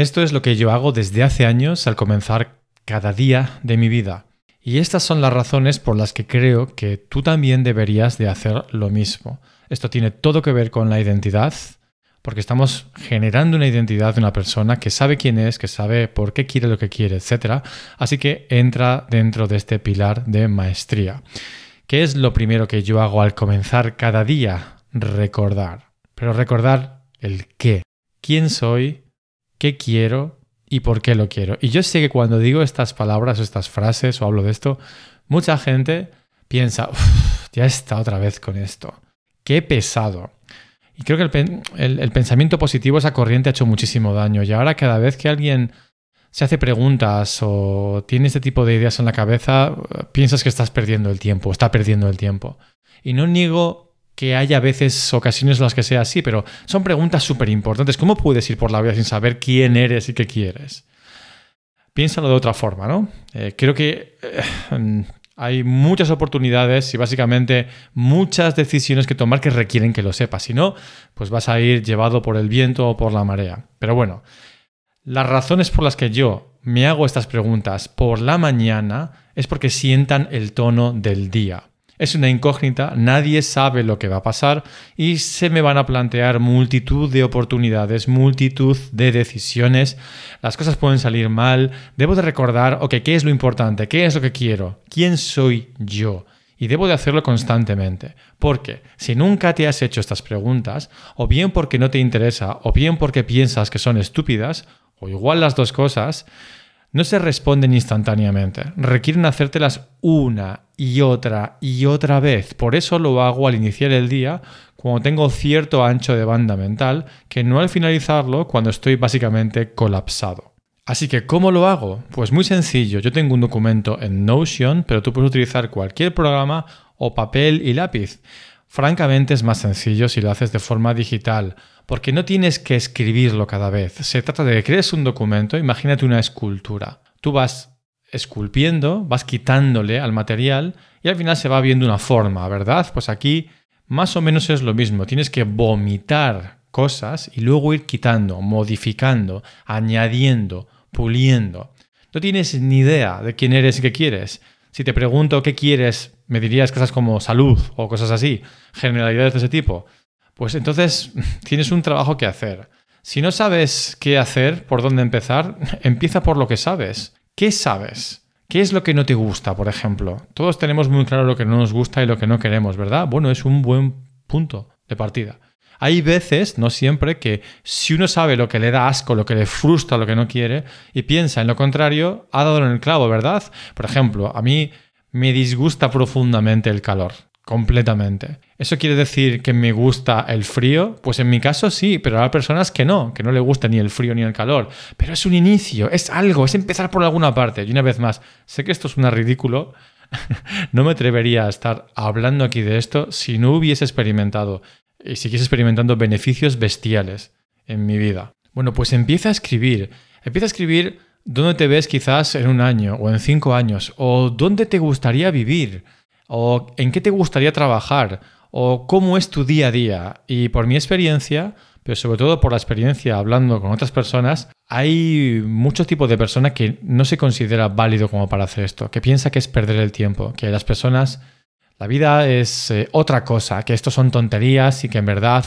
Esto es lo que yo hago desde hace años al comenzar cada día de mi vida. Y estas son las razones por las que creo que tú también deberías de hacer lo mismo. Esto tiene todo que ver con la identidad, porque estamos generando una identidad de una persona que sabe quién es, que sabe por qué quiere lo que quiere, etc. Así que entra dentro de este pilar de maestría. ¿Qué es lo primero que yo hago al comenzar cada día? Recordar. Pero recordar el qué. ¿Quién soy? ¿Qué quiero? ¿Y por qué lo quiero? Y yo sé que cuando digo estas palabras o estas frases o hablo de esto, mucha gente piensa, ya está otra vez con esto. Qué pesado. Y creo que el, pensamiento positivo, esa corriente ha hecho muchísimo daño. Y ahora cada vez que alguien se hace preguntas o tiene este tipo de ideas en la cabeza, piensas que estás perdiendo el tiempo, está perdiendo el tiempo. Y no niego que haya veces, ocasiones en las que sea así, pero son preguntas súper importantes. ¿Cómo puedes ir por la vida sin saber quién eres y qué quieres? Piénsalo de otra forma, ¿no? Eh, creo que eh, hay muchas oportunidades y básicamente muchas decisiones que tomar que requieren que lo sepas. Si no, pues vas a ir llevado por el viento o por la marea. Pero bueno, las razones por las que yo me hago estas preguntas por la mañana es porque sientan el tono del día. Es una incógnita, nadie sabe lo que va a pasar y se me van a plantear multitud de oportunidades, multitud de decisiones. Las cosas pueden salir mal. Debo de recordar, ok, ¿qué es lo importante? ¿Qué es lo que quiero? ¿Quién soy yo? Y debo de hacerlo constantemente. Porque si nunca te has hecho estas preguntas, o bien porque no te interesa, o bien porque piensas que son estúpidas, o igual las dos cosas, no se responden instantáneamente, requieren hacértelas una y otra y otra vez. Por eso lo hago al iniciar el día cuando tengo cierto ancho de banda mental que no al finalizarlo cuando estoy básicamente colapsado. Así que, ¿cómo lo hago? Pues muy sencillo. Yo tengo un documento en Notion, pero tú puedes utilizar cualquier programa o papel y lápiz. Francamente es más sencillo si lo haces de forma digital, porque no tienes que escribirlo cada vez. Se trata de que crees un documento, imagínate una escultura. Tú vas esculpiendo, vas quitándole al material y al final se va viendo una forma, ¿verdad? Pues aquí más o menos es lo mismo. Tienes que vomitar cosas y luego ir quitando, modificando, añadiendo, puliendo. No tienes ni idea de quién eres y qué quieres. Si te pregunto qué quieres, me dirías cosas como salud o cosas así, generalidades de ese tipo pues entonces tienes un trabajo que hacer. Si no sabes qué hacer, por dónde empezar, empieza por lo que sabes. ¿Qué sabes? ¿Qué es lo que no te gusta, por ejemplo? Todos tenemos muy claro lo que no nos gusta y lo que no queremos, ¿verdad? Bueno, es un buen punto de partida. Hay veces, no siempre, que si uno sabe lo que le da asco, lo que le frustra, lo que no quiere, y piensa en lo contrario, ha dado en el clavo, ¿verdad? Por ejemplo, a mí me disgusta profundamente el calor completamente. ¿Eso quiere decir que me gusta el frío? Pues en mi caso sí, pero hay personas que no, que no le gusta ni el frío ni el calor. Pero es un inicio, es algo, es empezar por alguna parte. Y una vez más, sé que esto es una ridículo, no me atrevería a estar hablando aquí de esto si no hubiese experimentado y siguiese experimentando beneficios bestiales en mi vida. Bueno, pues empieza a escribir. Empieza a escribir dónde te ves quizás en un año o en cinco años o dónde te gustaría vivir o en qué te gustaría trabajar, o cómo es tu día a día. Y por mi experiencia, pero sobre todo por la experiencia hablando con otras personas, hay muchos tipos de personas que no se considera válido como para hacer esto, que piensa que es perder el tiempo, que las personas, la vida es eh, otra cosa, que esto son tonterías y que en verdad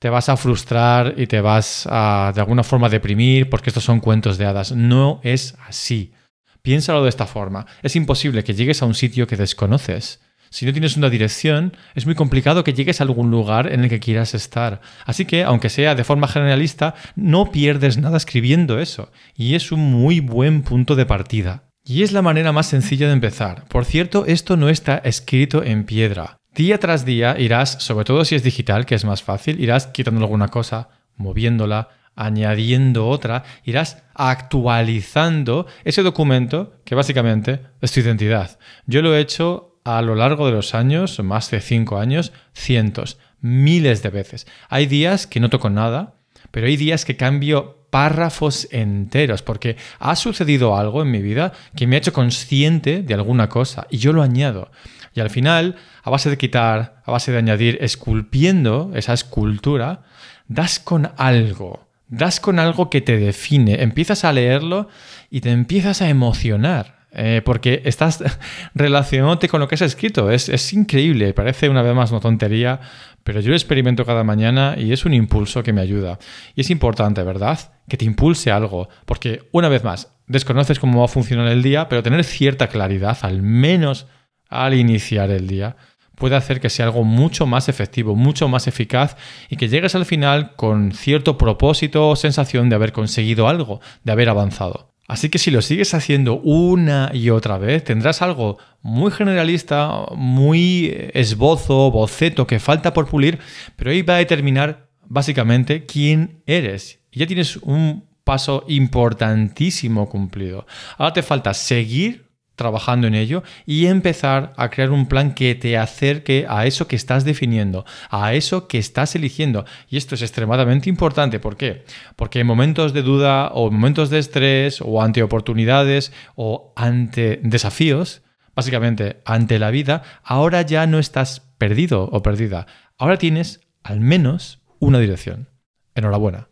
te vas a frustrar y te vas a de alguna forma deprimir porque estos son cuentos de hadas. No es así. Piénsalo de esta forma. Es imposible que llegues a un sitio que desconoces. Si no tienes una dirección, es muy complicado que llegues a algún lugar en el que quieras estar. Así que, aunque sea de forma generalista, no pierdes nada escribiendo eso. Y es un muy buen punto de partida. Y es la manera más sencilla de empezar. Por cierto, esto no está escrito en piedra. Día tras día irás, sobre todo si es digital, que es más fácil, irás quitando alguna cosa, moviéndola, añadiendo otra, irás actualizando ese documento que básicamente es tu identidad. Yo lo he hecho a lo largo de los años, más de cinco años, cientos, miles de veces. Hay días que no toco nada, pero hay días que cambio párrafos enteros porque ha sucedido algo en mi vida que me ha hecho consciente de alguna cosa y yo lo añado. Y al final, a base de quitar, a base de añadir, esculpiendo esa escultura, das con algo das con algo que te define, empiezas a leerlo y te empiezas a emocionar. Eh, porque estás relacionándote con lo que has escrito. Es, es, increíble, parece una vez más una tontería, pero yo lo experimento cada mañana y es un impulso que me ayuda. Y es importante, ¿verdad? Que te impulse algo, porque una vez más, desconoces cómo va a funcionar el día, pero tener cierta claridad, al menos al iniciar el día, puede hacer que sea algo mucho más efectivo, mucho más eficaz y que llegues al final con cierto propósito o sensación de haber conseguido algo, de haber avanzado. Así que si lo sigues haciendo una y otra vez, tendrás algo muy generalista, muy esbozo, boceto que falta por pulir, pero ahí va a determinar básicamente quién eres. Y ya tienes un paso importantísimo cumplido. Ahora te falta seguir trabajando en ello y empezar a crear un plan que te acerque a eso que estás definiendo, a eso que estás eligiendo. Y esto es extremadamente importante. ¿Por qué? Porque en momentos de duda o momentos de estrés o ante oportunidades o ante desafíos, básicamente ante la vida, ahora ya no estás perdido o perdida. Ahora tienes al menos una dirección. Enhorabuena.